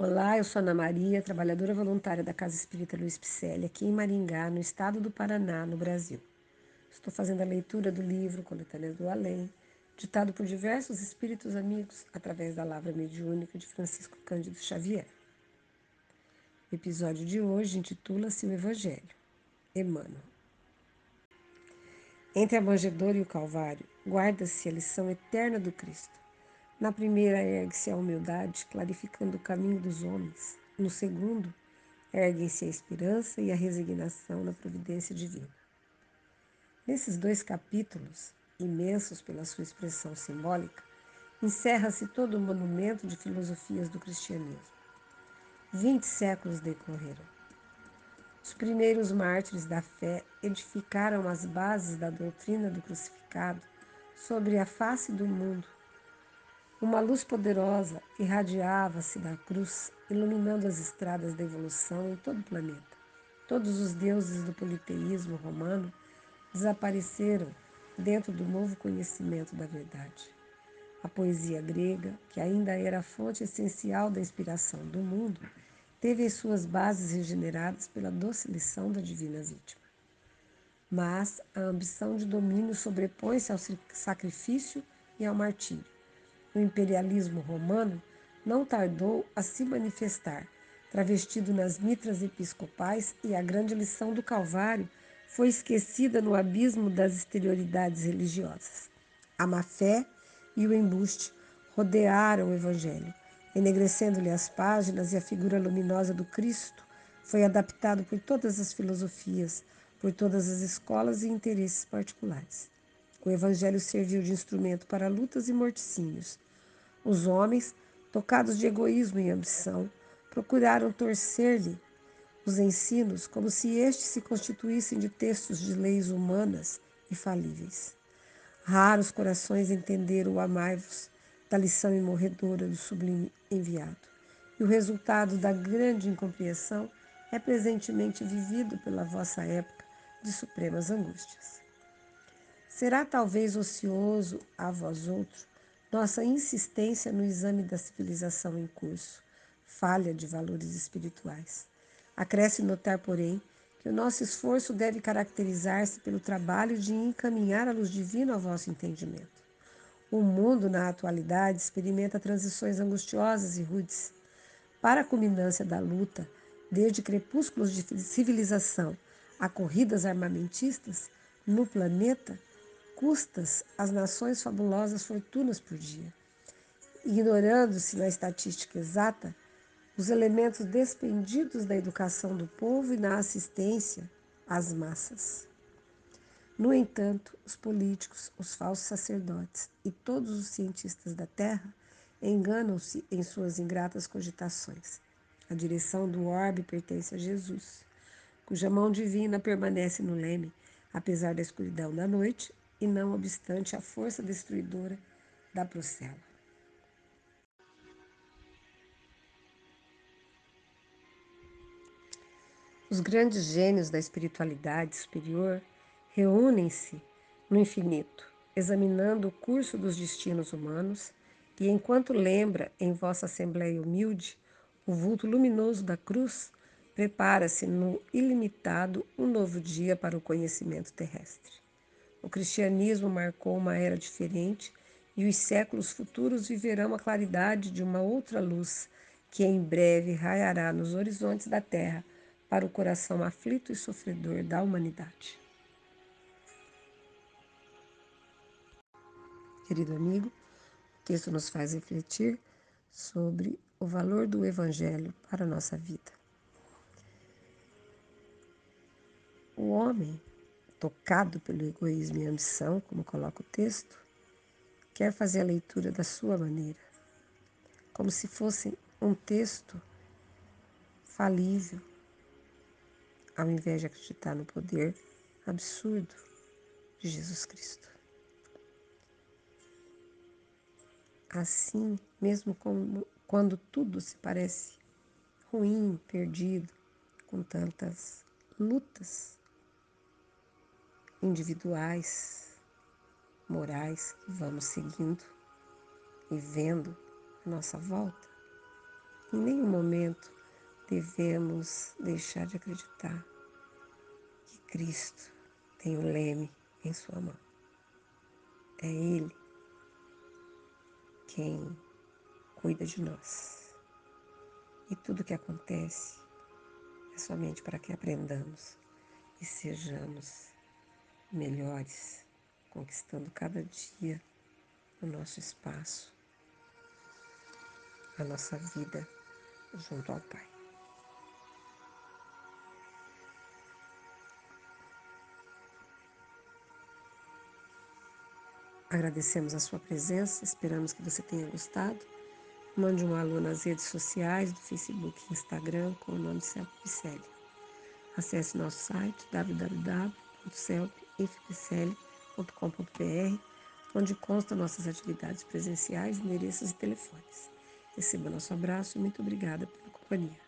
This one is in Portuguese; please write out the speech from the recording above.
Olá, eu sou Ana Maria, trabalhadora voluntária da Casa Espírita Luiz Picelli, aqui em Maringá, no estado do Paraná, no Brasil. Estou fazendo a leitura do livro Coletâneas do Além, ditado por diversos espíritos amigos através da Lavra Mediúnica de Francisco Cândido Xavier. O episódio de hoje intitula-se O Evangelho, Emmanuel. Entre a manjedoura e o Calvário, guarda-se a lição eterna do Cristo na primeira, ergue-se a humildade, clarificando o caminho dos homens. No segundo, erguem-se a esperança e a resignação na providência divina. Nesses dois capítulos, imensos pela sua expressão simbólica, encerra-se todo o monumento de filosofias do cristianismo. Vinte séculos decorreram. Os primeiros mártires da fé edificaram as bases da doutrina do crucificado sobre a face do mundo uma luz poderosa irradiava-se da cruz, iluminando as estradas da evolução em todo o planeta. Todos os deuses do politeísmo romano desapareceram dentro do novo conhecimento da verdade. A poesia grega, que ainda era a fonte essencial da inspiração do mundo, teve as suas bases regeneradas pela doce lição da divina vítima. Mas a ambição de domínio sobrepõe-se ao sacrifício e ao martírio o imperialismo romano não tardou a se manifestar, travestido nas mitras episcopais, e a grande lição do Calvário foi esquecida no abismo das exterioridades religiosas. A má-fé e o embuste rodearam o Evangelho, enegrecendo-lhe as páginas e a figura luminosa do Cristo foi adaptado por todas as filosofias, por todas as escolas e interesses particulares. O Evangelho serviu de instrumento para lutas e morticínios. Os homens, tocados de egoísmo e ambição, procuraram torcer-lhe os ensinos como se estes se constituíssem de textos de leis humanas e falíveis. Raros corações entenderam o amai-vos da lição imorredora do sublime enviado. E o resultado da grande incompreensão é presentemente vivido pela vossa época de supremas angústias. Será talvez ocioso a vós outro nossa insistência no exame da civilização em curso, falha de valores espirituais. Acresce notar, porém, que o nosso esforço deve caracterizar-se pelo trabalho de encaminhar a luz divina ao vosso entendimento. O mundo, na atualidade, experimenta transições angustiosas e rudes. Para a culminância da luta, desde crepúsculos de civilização a corridas armamentistas, no planeta, custas às nações fabulosas fortunas por dia, ignorando-se na estatística exata os elementos despendidos da educação do povo e na assistência às massas. No entanto, os políticos, os falsos sacerdotes e todos os cientistas da Terra enganam-se em suas ingratas cogitações. A direção do orbe pertence a Jesus, cuja mão divina permanece no leme, apesar da escuridão da noite e não obstante a força destruidora da Procela. Os grandes gênios da espiritualidade superior reúnem-se no infinito, examinando o curso dos destinos humanos, e enquanto lembra em vossa assembleia humilde o vulto luminoso da cruz, prepara-se no ilimitado um novo dia para o conhecimento terrestre. O cristianismo marcou uma era diferente e os séculos futuros viverão a claridade de uma outra luz que em breve raiará nos horizontes da terra para o coração aflito e sofredor da humanidade. Querido amigo, o texto nos faz refletir sobre o valor do Evangelho para a nossa vida. O homem tocado pelo egoísmo e ambição, como coloca o texto, quer fazer a leitura da sua maneira, como se fosse um texto falível, ao invés de acreditar no poder absurdo de Jesus Cristo. Assim, mesmo como, quando tudo se parece ruim, perdido, com tantas lutas, individuais, morais que vamos seguindo e vendo a nossa volta, Em nenhum momento devemos deixar de acreditar que Cristo tem o leme em sua mão. É Ele quem cuida de nós. E tudo que acontece é somente para que aprendamos e sejamos melhores, conquistando cada dia o nosso espaço, a nossa vida junto ao Pai. Agradecemos a sua presença, esperamos que você tenha gostado. Mande um alô nas redes sociais, do Facebook e Instagram, com o nome Celpe. Acesse nosso site www.celpifpicelli.com.br, onde consta nossas atividades presenciais, endereços e telefones. Receba nosso abraço e muito obrigada pela companhia.